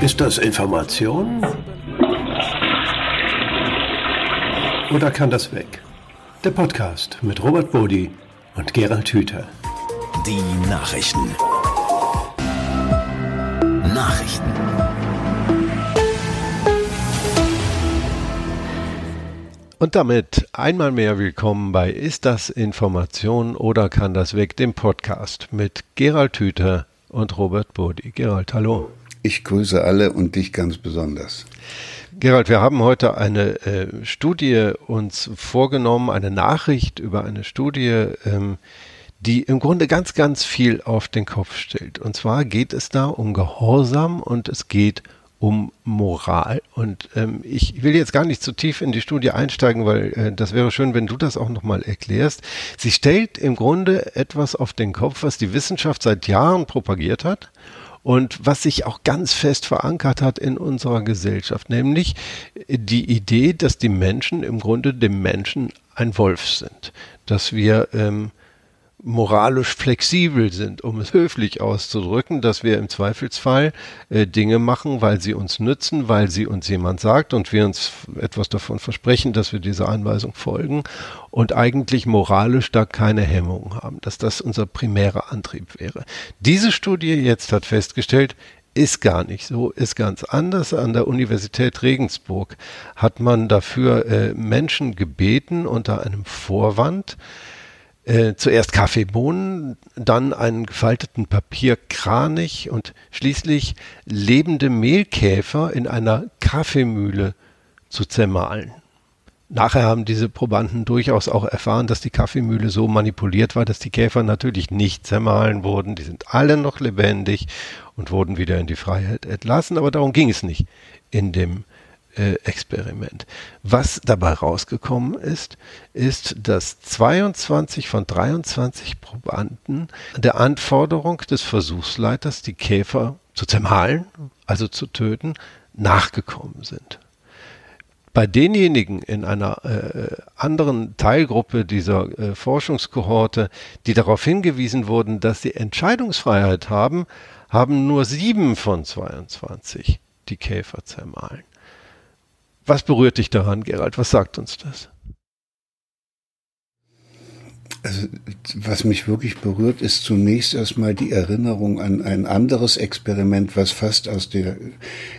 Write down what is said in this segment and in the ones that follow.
Ist das Information? Oder kann das weg? Der Podcast mit Robert Bodi und Gerald Hüther. Die Nachrichten. Nachrichten. Und damit einmal mehr willkommen bei Ist das Information oder kann das weg, dem Podcast mit Gerald Hüther und Robert Bodi. Gerald, hallo. Ich grüße alle und dich ganz besonders. Gerald, wir haben heute eine äh, Studie uns vorgenommen, eine Nachricht über eine Studie, ähm, die im Grunde ganz, ganz viel auf den Kopf stellt. Und zwar geht es da um Gehorsam und es geht um Moral. Und ähm, ich will jetzt gar nicht zu tief in die Studie einsteigen, weil äh, das wäre schön, wenn du das auch nochmal erklärst. Sie stellt im Grunde etwas auf den Kopf, was die Wissenschaft seit Jahren propagiert hat und was sich auch ganz fest verankert hat in unserer Gesellschaft, nämlich die Idee, dass die Menschen im Grunde dem Menschen ein Wolf sind, dass wir ähm, moralisch flexibel sind, um es höflich auszudrücken, dass wir im Zweifelsfall äh, Dinge machen, weil sie uns nützen, weil sie uns jemand sagt und wir uns etwas davon versprechen, dass wir dieser Anweisung folgen und eigentlich moralisch da keine Hemmungen haben, dass das unser primärer Antrieb wäre. Diese Studie jetzt hat festgestellt, ist gar nicht so, ist ganz anders. An der Universität Regensburg hat man dafür äh, Menschen gebeten unter einem Vorwand, äh, zuerst Kaffeebohnen, dann einen gefalteten Papierkranich und schließlich lebende Mehlkäfer in einer Kaffeemühle zu zermahlen. Nachher haben diese Probanden durchaus auch erfahren, dass die Kaffeemühle so manipuliert war, dass die Käfer natürlich nicht zermahlen wurden. Die sind alle noch lebendig und wurden wieder in die Freiheit entlassen. Aber darum ging es nicht in dem Experiment. Was dabei rausgekommen ist, ist, dass 22 von 23 Probanden der Anforderung des Versuchsleiters, die Käfer zu zermahlen, also zu töten, nachgekommen sind. Bei denjenigen in einer äh, anderen Teilgruppe dieser äh, Forschungskohorte, die darauf hingewiesen wurden, dass sie Entscheidungsfreiheit haben, haben nur sieben von 22 die Käfer zermahlen. Was berührt dich daran, Gerald? Was sagt uns das? Also, was mich wirklich berührt, ist zunächst erstmal die Erinnerung an ein anderes Experiment, was fast aus der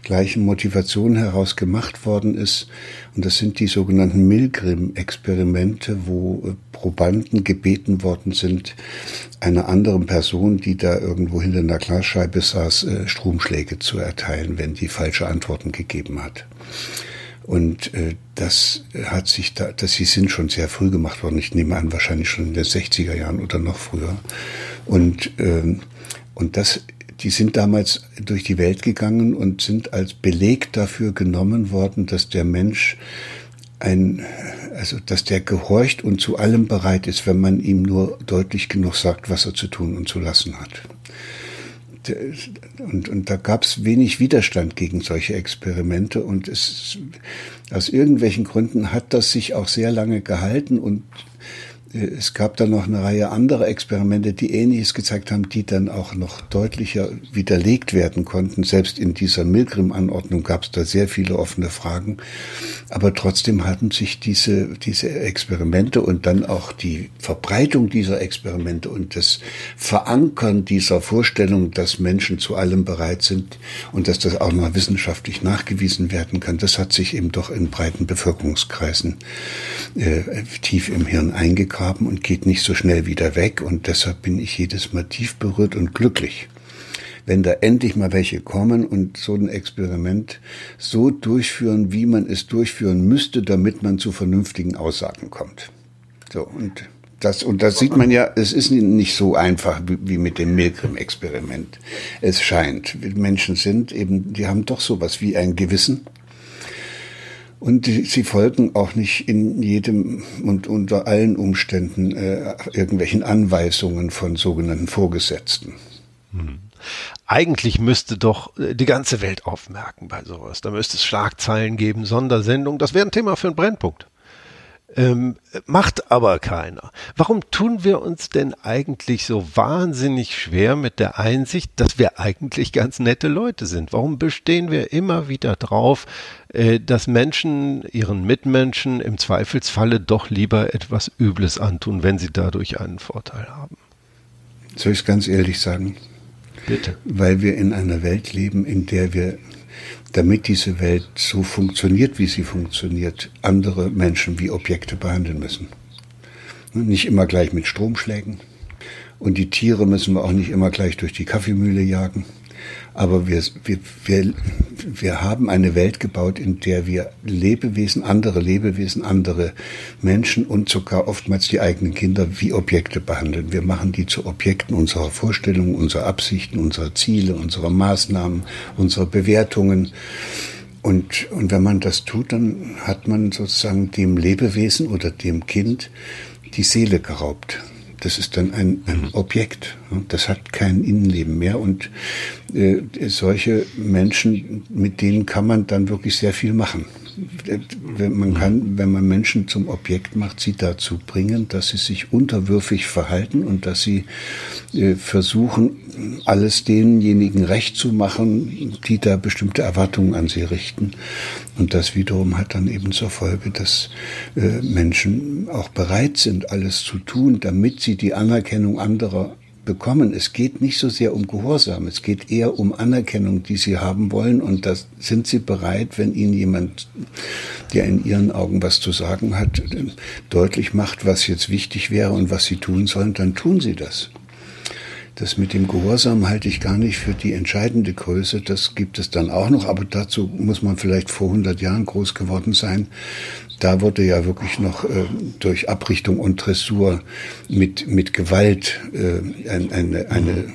gleichen Motivation heraus gemacht worden ist. Und das sind die sogenannten Milgram-Experimente, wo äh, Probanden gebeten worden sind, einer anderen Person, die da irgendwo hinter einer Glasscheibe saß, äh, Stromschläge zu erteilen, wenn die falsche Antworten gegeben hat. Und äh, das hat sich da, dass sie sind schon sehr früh gemacht worden. Ich nehme an, wahrscheinlich schon in den 60er Jahren oder noch früher. Und, ähm, und das, die sind damals durch die Welt gegangen und sind als Beleg dafür genommen worden, dass der Mensch ein, also dass der gehorcht und zu allem bereit ist, wenn man ihm nur deutlich genug sagt, was er zu tun und zu lassen hat und, und da gab es wenig Widerstand gegen solche Experimente und es aus irgendwelchen Gründen hat das sich auch sehr lange gehalten und es gab dann noch eine Reihe anderer Experimente, die Ähnliches gezeigt haben, die dann auch noch deutlicher widerlegt werden konnten. Selbst in dieser Milgram-Anordnung gab es da sehr viele offene Fragen. Aber trotzdem hatten sich diese, diese Experimente und dann auch die Verbreitung dieser Experimente und das Verankern dieser Vorstellung, dass Menschen zu allem bereit sind und dass das auch mal wissenschaftlich nachgewiesen werden kann, das hat sich eben doch in breiten Bevölkerungskreisen äh, tief im Hirn haben und geht nicht so schnell wieder weg. Und deshalb bin ich jedes Mal tief berührt und glücklich, wenn da endlich mal welche kommen und so ein Experiment so durchführen, wie man es durchführen müsste, damit man zu vernünftigen Aussagen kommt. So, und das, und das sieht man ja, es ist nicht so einfach wie mit dem Milgram-Experiment. Es scheint, Menschen sind eben, die haben doch sowas wie ein Gewissen und sie folgen auch nicht in jedem und unter allen Umständen äh, irgendwelchen Anweisungen von sogenannten Vorgesetzten. Hm. Eigentlich müsste doch äh, die ganze Welt aufmerken bei sowas. Da müsste es Schlagzeilen geben, Sondersendungen. Das wäre ein Thema für einen Brennpunkt. Ähm, macht aber keiner. Warum tun wir uns denn eigentlich so wahnsinnig schwer mit der Einsicht, dass wir eigentlich ganz nette Leute sind? Warum bestehen wir immer wieder drauf, äh, dass Menschen ihren Mitmenschen im Zweifelsfalle doch lieber etwas Übles antun, wenn sie dadurch einen Vorteil haben? Soll ich es ganz ehrlich sagen? Bitte. Weil wir in einer Welt leben, in der wir damit diese Welt so funktioniert, wie sie funktioniert, andere Menschen wie Objekte behandeln müssen. Nicht immer gleich mit Stromschlägen. Und die Tiere müssen wir auch nicht immer gleich durch die Kaffeemühle jagen. Aber wir, wir, wir, wir haben eine Welt gebaut, in der wir Lebewesen, andere Lebewesen, andere Menschen und sogar oftmals die eigenen Kinder wie Objekte behandeln. Wir machen die zu Objekten unserer Vorstellungen, unserer Absichten, unserer Ziele, unserer Maßnahmen, unserer Bewertungen. Und, und wenn man das tut, dann hat man sozusagen dem Lebewesen oder dem Kind die Seele geraubt. Das ist dann ein, ein mhm. Objekt. Das hat kein Innenleben mehr. Und äh, solche Menschen, mit denen kann man dann wirklich sehr viel machen. Man kann, wenn man Menschen zum Objekt macht, sie dazu bringen, dass sie sich unterwürfig verhalten und dass sie äh, versuchen, alles denjenigen recht zu machen, die da bestimmte Erwartungen an sie richten. Und das wiederum hat dann eben zur Folge, dass äh, Menschen auch bereit sind, alles zu tun, damit sie die Anerkennung anderer bekommen. Es geht nicht so sehr um Gehorsam, es geht eher um Anerkennung, die sie haben wollen. Und da sind sie bereit, wenn ihnen jemand, der in ihren Augen was zu sagen hat, deutlich macht, was jetzt wichtig wäre und was sie tun sollen, dann tun sie das. Das mit dem Gehorsam halte ich gar nicht für die entscheidende Größe. Das gibt es dann auch noch, aber dazu muss man vielleicht vor 100 Jahren groß geworden sein. Da wurde ja wirklich noch äh, durch Abrichtung und Dressur mit, mit Gewalt äh, ein, eine, eine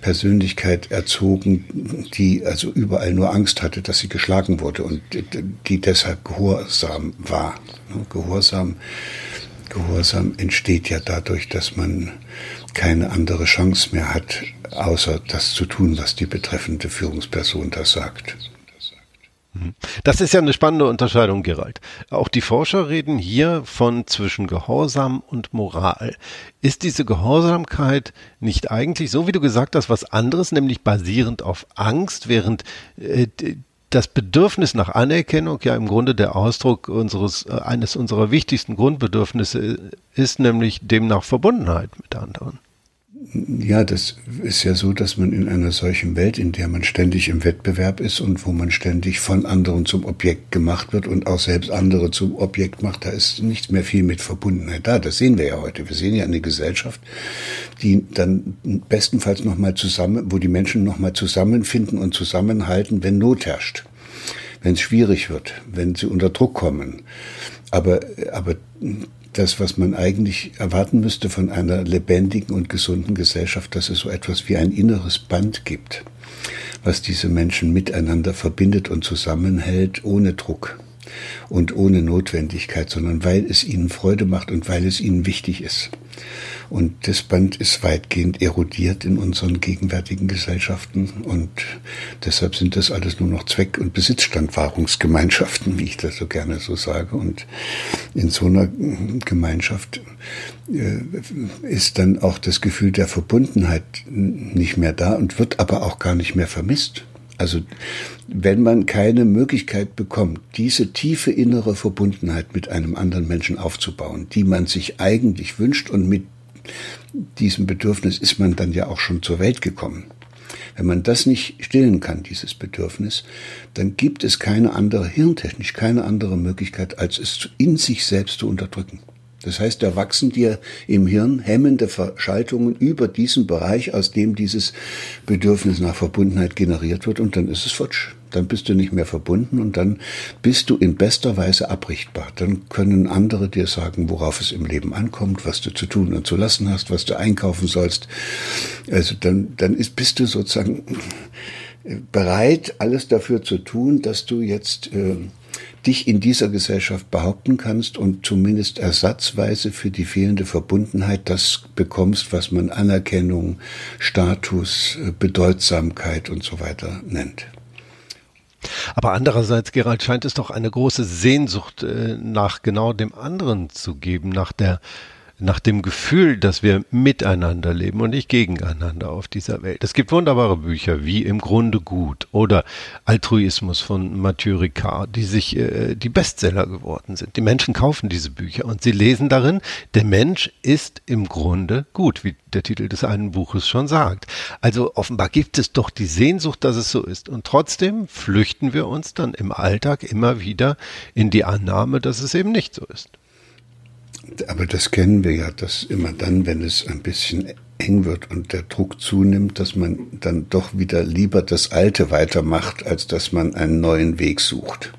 Persönlichkeit erzogen, die also überall nur Angst hatte, dass sie geschlagen wurde und die deshalb gehorsam war. Gehorsam, Gehorsam entsteht ja dadurch, dass man keine andere Chance mehr hat, außer das zu tun, was die betreffende Führungsperson da sagt. Mhm. Das ist ja eine spannende Unterscheidung, Gerald. Auch die Forscher reden hier von zwischen Gehorsam und Moral. Ist diese Gehorsamkeit nicht eigentlich, so wie du gesagt hast, was anderes, nämlich basierend auf Angst, während äh, das Bedürfnis nach Anerkennung ja im Grunde der Ausdruck unseres, äh, eines unserer wichtigsten Grundbedürfnisse ist, nämlich demnach Verbundenheit mit anderen. Ja, das ist ja so, dass man in einer solchen Welt, in der man ständig im Wettbewerb ist und wo man ständig von anderen zum Objekt gemacht wird und auch selbst andere zum Objekt macht, da ist nichts mehr viel mit Verbundenheit da. Das sehen wir ja heute. Wir sehen ja eine Gesellschaft, die dann bestenfalls nochmal zusammen, wo die Menschen nochmal zusammenfinden und zusammenhalten, wenn Not herrscht, wenn es schwierig wird, wenn sie unter Druck kommen. Aber, aber das, was man eigentlich erwarten müsste von einer lebendigen und gesunden Gesellschaft, dass es so etwas wie ein inneres Band gibt, was diese Menschen miteinander verbindet und zusammenhält ohne Druck und ohne Notwendigkeit, sondern weil es ihnen Freude macht und weil es ihnen wichtig ist. Und das Band ist weitgehend erodiert in unseren gegenwärtigen Gesellschaften und deshalb sind das alles nur noch Zweck- und Besitzstandwahrungsgemeinschaften, wie ich das so gerne so sage. Und in so einer Gemeinschaft äh, ist dann auch das Gefühl der Verbundenheit nicht mehr da und wird aber auch gar nicht mehr vermisst. Also wenn man keine Möglichkeit bekommt, diese tiefe innere Verbundenheit mit einem anderen Menschen aufzubauen, die man sich eigentlich wünscht und mit diesem Bedürfnis ist man dann ja auch schon zur Welt gekommen. Wenn man das nicht stillen kann, dieses Bedürfnis, dann gibt es keine andere, hirntechnisch keine andere Möglichkeit, als es in sich selbst zu unterdrücken. Das heißt, da wachsen dir im Hirn hemmende Verschaltungen über diesen Bereich, aus dem dieses Bedürfnis nach Verbundenheit generiert wird, und dann ist es futsch. Dann bist du nicht mehr verbunden und dann bist du in bester Weise abrichtbar. Dann können andere dir sagen, worauf es im Leben ankommt, was du zu tun und zu lassen hast, was du einkaufen sollst. Also dann, dann ist, bist du sozusagen bereit, alles dafür zu tun, dass du jetzt äh, dich in dieser Gesellschaft behaupten kannst und zumindest ersatzweise für die fehlende Verbundenheit das bekommst, was man Anerkennung, Status, Bedeutsamkeit und so weiter nennt. Aber andererseits, Gerald, scheint es doch eine große Sehnsucht äh, nach genau dem anderen zu geben, nach der nach dem Gefühl, dass wir miteinander leben und nicht gegeneinander auf dieser Welt. Es gibt wunderbare Bücher wie Im Grunde gut oder Altruismus von Mathieu Ricard, die sich äh, die Bestseller geworden sind. Die Menschen kaufen diese Bücher und sie lesen darin, der Mensch ist im Grunde gut, wie der Titel des einen Buches schon sagt. Also offenbar gibt es doch die Sehnsucht, dass es so ist. Und trotzdem flüchten wir uns dann im Alltag immer wieder in die Annahme, dass es eben nicht so ist. Aber das kennen wir ja, dass immer dann, wenn es ein bisschen eng wird und der Druck zunimmt, dass man dann doch wieder lieber das Alte weitermacht, als dass man einen neuen Weg sucht.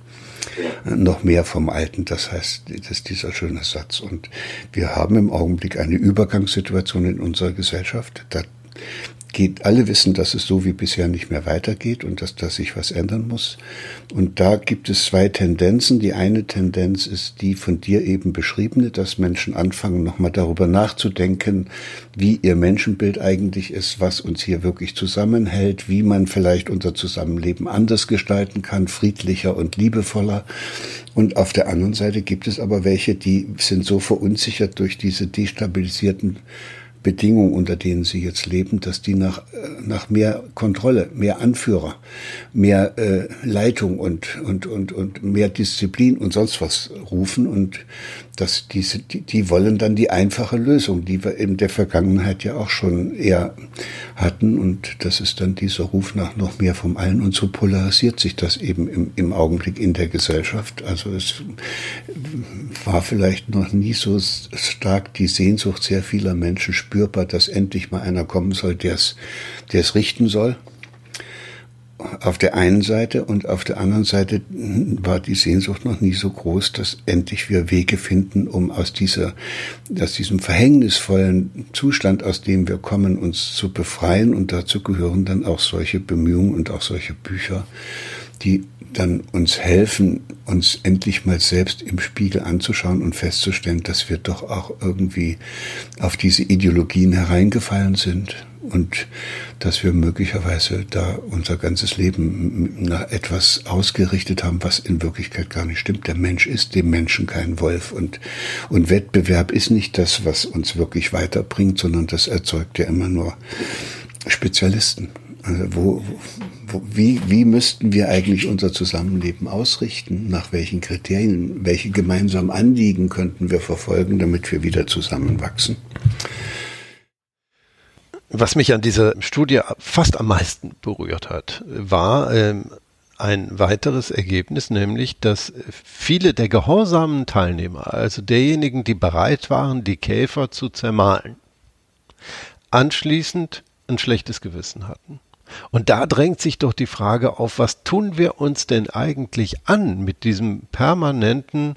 Noch mehr vom Alten, das heißt, das ist dieser schöne Satz. Und wir haben im Augenblick eine Übergangssituation in unserer Gesellschaft. Da geht, alle wissen, dass es so wie bisher nicht mehr weitergeht und dass da sich was ändern muss. Und da gibt es zwei Tendenzen. Die eine Tendenz ist die von dir eben beschriebene, dass Menschen anfangen, nochmal darüber nachzudenken, wie ihr Menschenbild eigentlich ist, was uns hier wirklich zusammenhält, wie man vielleicht unser Zusammenleben anders gestalten kann, friedlicher und liebevoller. Und auf der anderen Seite gibt es aber welche, die sind so verunsichert durch diese destabilisierten Bedingungen, unter denen sie jetzt leben, dass die nach, äh, nach mehr Kontrolle, mehr Anführer, mehr äh, Leitung und, und, und, und mehr Disziplin und sonst was rufen. Und dass diese, die, die wollen dann die einfache Lösung, die wir in der Vergangenheit ja auch schon eher hatten. Und das ist dann dieser Ruf nach noch mehr vom Allen. Und so polarisiert sich das eben im, im Augenblick in der Gesellschaft. Also es war vielleicht noch nie so stark die Sehnsucht sehr vieler Menschen spürbar, dass endlich mal einer kommen soll, der es, richten soll auf der einen Seite und auf der anderen Seite war die Sehnsucht noch nie so groß, dass endlich wir Wege finden, um aus dieser, aus diesem verhängnisvollen Zustand, aus dem wir kommen, uns zu befreien. Und dazu gehören dann auch solche Bemühungen und auch solche Bücher, die dann uns helfen, uns endlich mal selbst im Spiegel anzuschauen und festzustellen, dass wir doch auch irgendwie auf diese Ideologien hereingefallen sind und dass wir möglicherweise da unser ganzes Leben nach etwas ausgerichtet haben, was in Wirklichkeit gar nicht stimmt. Der Mensch ist dem Menschen kein Wolf und, und Wettbewerb ist nicht das, was uns wirklich weiterbringt, sondern das erzeugt ja immer nur Spezialisten. Also wo, wo, wie, wie müssten wir eigentlich unser Zusammenleben ausrichten? Nach welchen Kriterien? Welche gemeinsamen Anliegen könnten wir verfolgen, damit wir wieder zusammenwachsen? Was mich an dieser Studie fast am meisten berührt hat, war ähm, ein weiteres Ergebnis, nämlich, dass viele der gehorsamen Teilnehmer, also derjenigen, die bereit waren, die Käfer zu zermahlen, anschließend ein schlechtes Gewissen hatten. Und da drängt sich doch die Frage auf, was tun wir uns denn eigentlich an mit diesem permanenten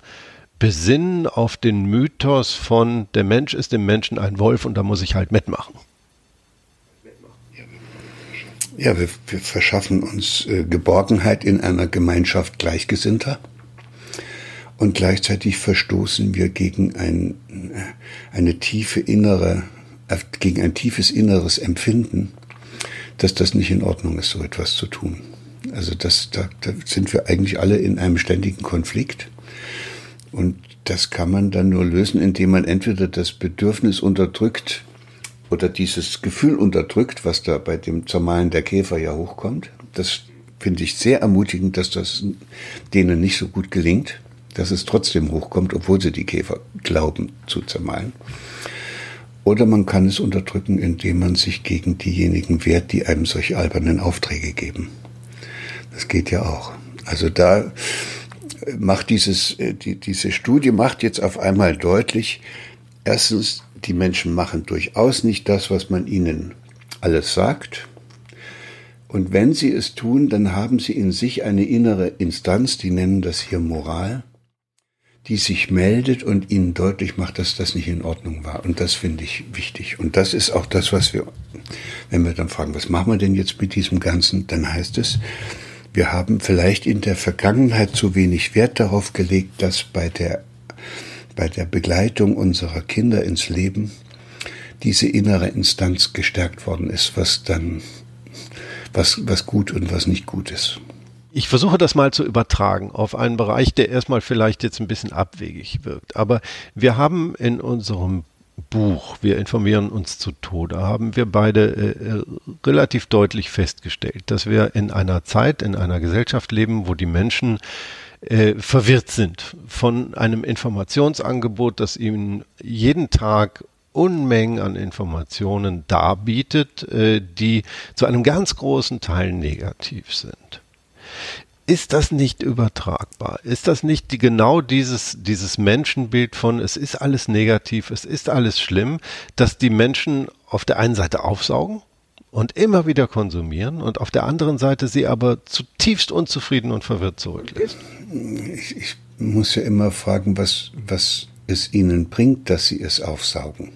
Besinnen auf den Mythos von der Mensch ist dem Menschen ein Wolf und da muss ich halt mitmachen. Ja, wir, wir verschaffen uns äh, Geborgenheit in einer Gemeinschaft Gleichgesinnter und gleichzeitig verstoßen wir gegen ein, äh, eine tiefe innere, äh, gegen ein tiefes inneres Empfinden, dass das nicht in Ordnung ist, so etwas zu tun. Also das, da, da sind wir eigentlich alle in einem ständigen Konflikt. Und das kann man dann nur lösen, indem man entweder das Bedürfnis unterdrückt, oder dieses Gefühl unterdrückt, was da bei dem Zermalen der Käfer ja hochkommt. Das finde ich sehr ermutigend, dass das denen nicht so gut gelingt, dass es trotzdem hochkommt, obwohl sie die Käfer glauben zu zermalen. Oder man kann es unterdrücken, indem man sich gegen diejenigen wehrt, die einem solche albernen Aufträge geben. Das geht ja auch. Also da macht dieses, äh, die, diese Studie macht jetzt auf einmal deutlich, erstens, die Menschen machen durchaus nicht das, was man ihnen alles sagt. Und wenn sie es tun, dann haben sie in sich eine innere Instanz, die nennen das hier Moral, die sich meldet und ihnen deutlich macht, dass das nicht in Ordnung war. Und das finde ich wichtig. Und das ist auch das, was wir, wenn wir dann fragen, was machen wir denn jetzt mit diesem Ganzen, dann heißt es, wir haben vielleicht in der Vergangenheit zu wenig Wert darauf gelegt, dass bei der bei der Begleitung unserer Kinder ins Leben diese innere Instanz gestärkt worden ist, was dann, was, was gut und was nicht gut ist. Ich versuche das mal zu übertragen auf einen Bereich, der erstmal vielleicht jetzt ein bisschen abwegig wirkt. Aber wir haben in unserem Buch, wir informieren uns zu Tode, haben wir beide äh, relativ deutlich festgestellt, dass wir in einer Zeit, in einer Gesellschaft leben, wo die Menschen äh, verwirrt sind von einem Informationsangebot, das ihnen jeden Tag Unmengen an Informationen darbietet, äh, die zu einem ganz großen Teil negativ sind. Ist das nicht übertragbar? Ist das nicht die, genau dieses, dieses Menschenbild von, es ist alles negativ, es ist alles schlimm, dass die Menschen auf der einen Seite aufsaugen und immer wieder konsumieren und auf der anderen Seite sie aber zutiefst unzufrieden und verwirrt zurücklässt? Ich, ich muss ja immer fragen, was, was es ihnen bringt, dass sie es aufsaugen.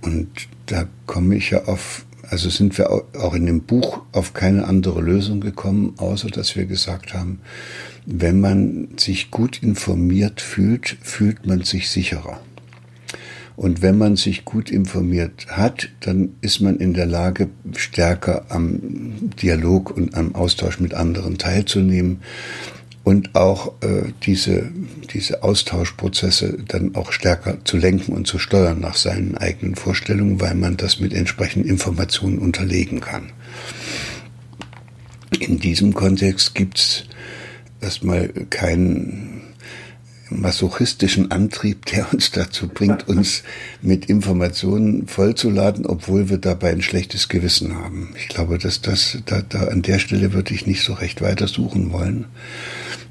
Und da komme ich ja auf also sind wir auch in dem Buch auf keine andere Lösung gekommen, außer dass wir gesagt haben, wenn man sich gut informiert fühlt, fühlt man sich sicherer. Und wenn man sich gut informiert hat, dann ist man in der Lage, stärker am Dialog und am Austausch mit anderen teilzunehmen und auch äh, diese, diese Austauschprozesse dann auch stärker zu lenken und zu steuern nach seinen eigenen Vorstellungen, weil man das mit entsprechenden Informationen unterlegen kann. In diesem Kontext gibt's erstmal keinen masochistischen Antrieb, der uns dazu bringt, uns mit Informationen vollzuladen, obwohl wir dabei ein schlechtes Gewissen haben. Ich glaube, dass das, da, da an der Stelle würde ich nicht so recht weiter suchen wollen.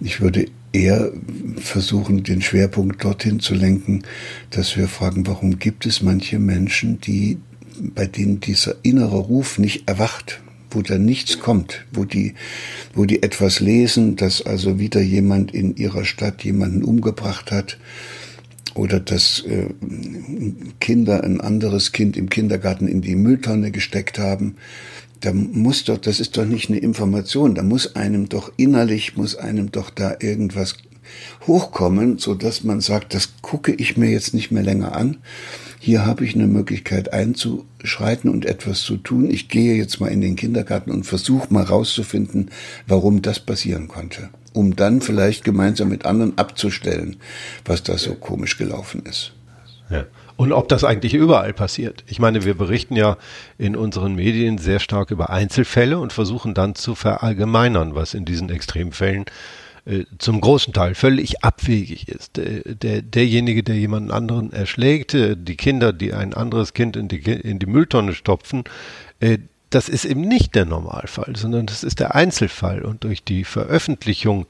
Ich würde eher versuchen, den Schwerpunkt dorthin zu lenken, dass wir fragen, warum gibt es manche Menschen, die, bei denen dieser innere Ruf nicht erwacht, wo da nichts kommt, wo die, wo die etwas lesen, dass also wieder jemand in ihrer Stadt jemanden umgebracht hat, oder dass äh, Kinder ein anderes Kind im Kindergarten in die Mülltonne gesteckt haben da muss doch, das ist doch nicht eine Information, da muss einem doch innerlich, muss einem doch da irgendwas hochkommen, so dass man sagt, das gucke ich mir jetzt nicht mehr länger an. Hier habe ich eine Möglichkeit einzuschreiten und etwas zu tun. Ich gehe jetzt mal in den Kindergarten und versuche mal rauszufinden, warum das passieren konnte, um dann vielleicht gemeinsam mit anderen abzustellen, was da so komisch gelaufen ist. Ja. Und ob das eigentlich überall passiert. Ich meine, wir berichten ja in unseren Medien sehr stark über Einzelfälle und versuchen dann zu verallgemeinern, was in diesen Extremfällen äh, zum großen Teil völlig abwegig ist. Der, der, derjenige, der jemanden anderen erschlägt, äh, die Kinder, die ein anderes Kind in die, in die Mülltonne stopfen, äh, das ist eben nicht der Normalfall, sondern das ist der Einzelfall und durch die Veröffentlichung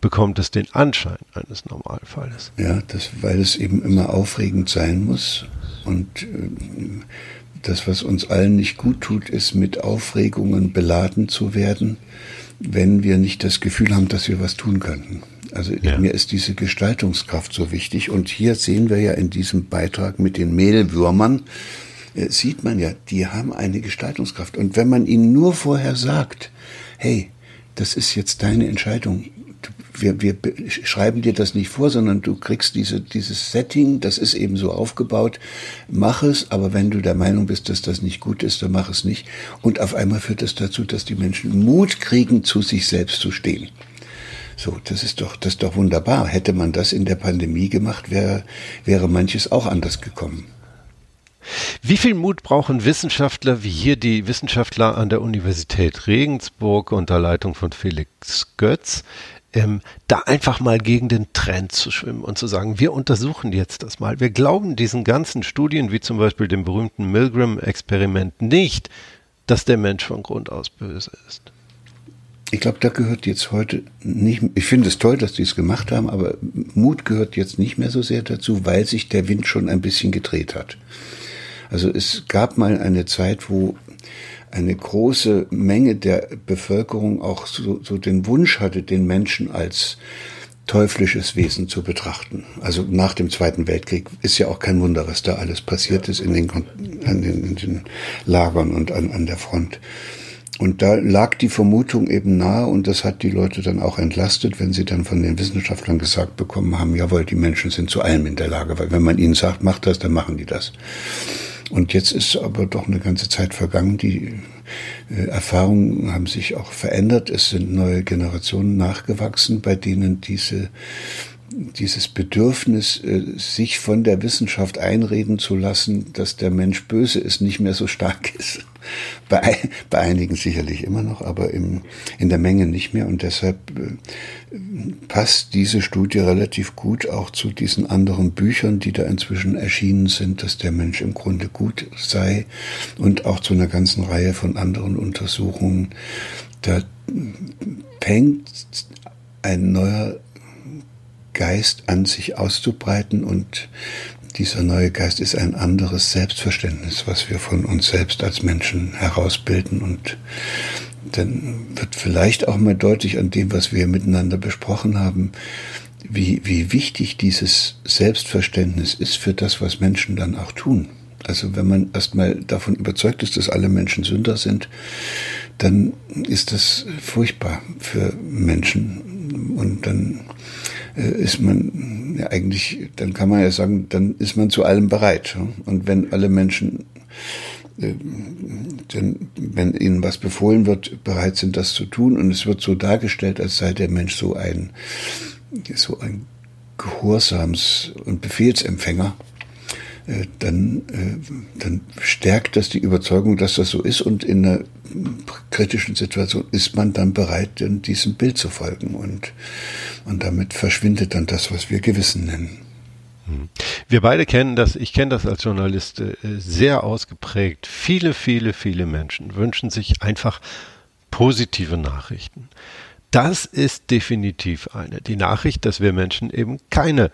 bekommt es den Anschein eines Normalfalles. Ja, das, weil es eben immer aufregend sein muss und äh, das, was uns allen nicht gut tut, ist mit Aufregungen beladen zu werden, wenn wir nicht das Gefühl haben, dass wir was tun könnten. Also ja. mir ist diese Gestaltungskraft so wichtig und hier sehen wir ja in diesem Beitrag mit den Mehlwürmern, äh, sieht man ja, die haben eine Gestaltungskraft. Und wenn man ihnen nur vorher sagt, hey, das ist jetzt deine Entscheidung, wir, wir schreiben dir das nicht vor, sondern du kriegst diese, dieses Setting, das ist eben so aufgebaut, mach es, aber wenn du der Meinung bist, dass das nicht gut ist, dann mach es nicht. Und auf einmal führt das dazu, dass die Menschen Mut kriegen, zu sich selbst zu stehen. So, das ist doch, das ist doch wunderbar. Hätte man das in der Pandemie gemacht, wäre, wäre manches auch anders gekommen. Wie viel Mut brauchen Wissenschaftler wie hier die Wissenschaftler an der Universität Regensburg unter Leitung von Felix Götz, ähm, da einfach mal gegen den Trend zu schwimmen und zu sagen, wir untersuchen jetzt das mal. Wir glauben diesen ganzen Studien, wie zum Beispiel dem berühmten Milgram-Experiment, nicht, dass der Mensch von Grund aus böse ist. Ich glaube, da gehört jetzt heute nicht, ich finde es toll, dass die es gemacht haben, aber Mut gehört jetzt nicht mehr so sehr dazu, weil sich der Wind schon ein bisschen gedreht hat. Also es gab mal eine Zeit, wo eine große Menge der Bevölkerung auch so, so den Wunsch hatte, den Menschen als teuflisches Wesen zu betrachten. Also nach dem Zweiten Weltkrieg ist ja auch kein Wunder, was da alles passiert ist in den, an den, in den Lagern und an, an der Front. Und da lag die Vermutung eben nahe und das hat die Leute dann auch entlastet, wenn sie dann von den Wissenschaftlern gesagt bekommen haben, jawohl, die Menschen sind zu allem in der Lage, weil wenn man ihnen sagt, macht das, dann machen die das. Und jetzt ist aber doch eine ganze Zeit vergangen. Die äh, Erfahrungen haben sich auch verändert. Es sind neue Generationen nachgewachsen, bei denen diese dieses Bedürfnis, äh, sich von der Wissenschaft einreden zu lassen, dass der Mensch böse ist, nicht mehr so stark ist. Bei, bei einigen sicherlich immer noch, aber im, in der Menge nicht mehr. Und deshalb äh, passt diese Studie relativ gut auch zu diesen anderen Büchern, die da inzwischen erschienen sind, dass der Mensch im Grunde gut sei und auch zu einer ganzen Reihe von anderen Untersuchungen. Da fängt ein neuer Geist an sich auszubreiten und dieser neue Geist ist ein anderes Selbstverständnis, was wir von uns selbst als Menschen herausbilden und dann wird vielleicht auch mal deutlich an dem, was wir miteinander besprochen haben, wie, wie wichtig dieses Selbstverständnis ist für das, was Menschen dann auch tun. Also wenn man erstmal davon überzeugt ist, dass alle Menschen Sünder sind, dann ist das furchtbar für Menschen. Und dann ist man ja eigentlich, dann kann man ja sagen, dann ist man zu allem bereit. Und wenn alle Menschen, äh, denn, wenn ihnen was befohlen wird, bereit sind, das zu tun, und es wird so dargestellt, als sei der Mensch so ein, so ein Gehorsams- und Befehlsempfänger, äh, dann, dann stärkt das die Überzeugung, dass das so ist und in einer kritischen Situation ist man dann bereit, diesem Bild zu folgen und, und damit verschwindet dann das, was wir Gewissen nennen. Hm. Wir beide kennen das, ich kenne das als Journalist äh, sehr ausgeprägt. Viele, viele, viele Menschen wünschen sich einfach positive Nachrichten. Das ist definitiv eine. Die Nachricht, dass wir Menschen eben keine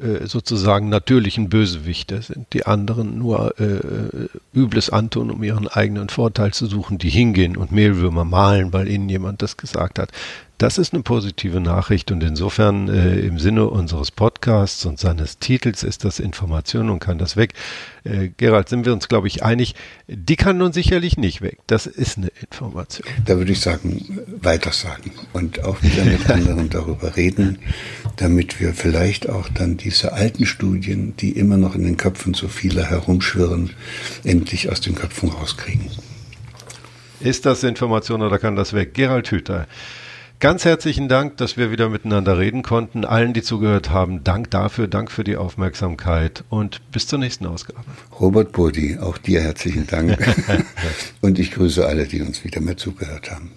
äh, sozusagen natürlichen Bösewichter sind, die anderen nur äh, Übles antun, um ihren eigenen Vorteil zu suchen, die hingehen und Mehlwürmer malen, weil ihnen jemand das gesagt hat. Das ist eine positive Nachricht und insofern äh, im Sinne unseres Podcasts und seines Titels ist das Information und kann das weg. Äh, Gerald, sind wir uns, glaube ich, einig, die kann nun sicherlich nicht weg. Das ist eine Information. Da würde ich sagen, weitersagen und auch wieder mit anderen darüber reden, damit wir vielleicht auch dann diese alten Studien, die immer noch in den Köpfen so viele herumschwirren, endlich aus den Köpfen rauskriegen. Ist das Information oder kann das weg? Gerald Hüther. Ganz herzlichen Dank, dass wir wieder miteinander reden konnten. Allen, die zugehört haben, Dank dafür, Dank für die Aufmerksamkeit und bis zur nächsten Ausgabe. Robert Burdi, auch dir herzlichen Dank. und ich grüße alle, die uns wieder mehr zugehört haben.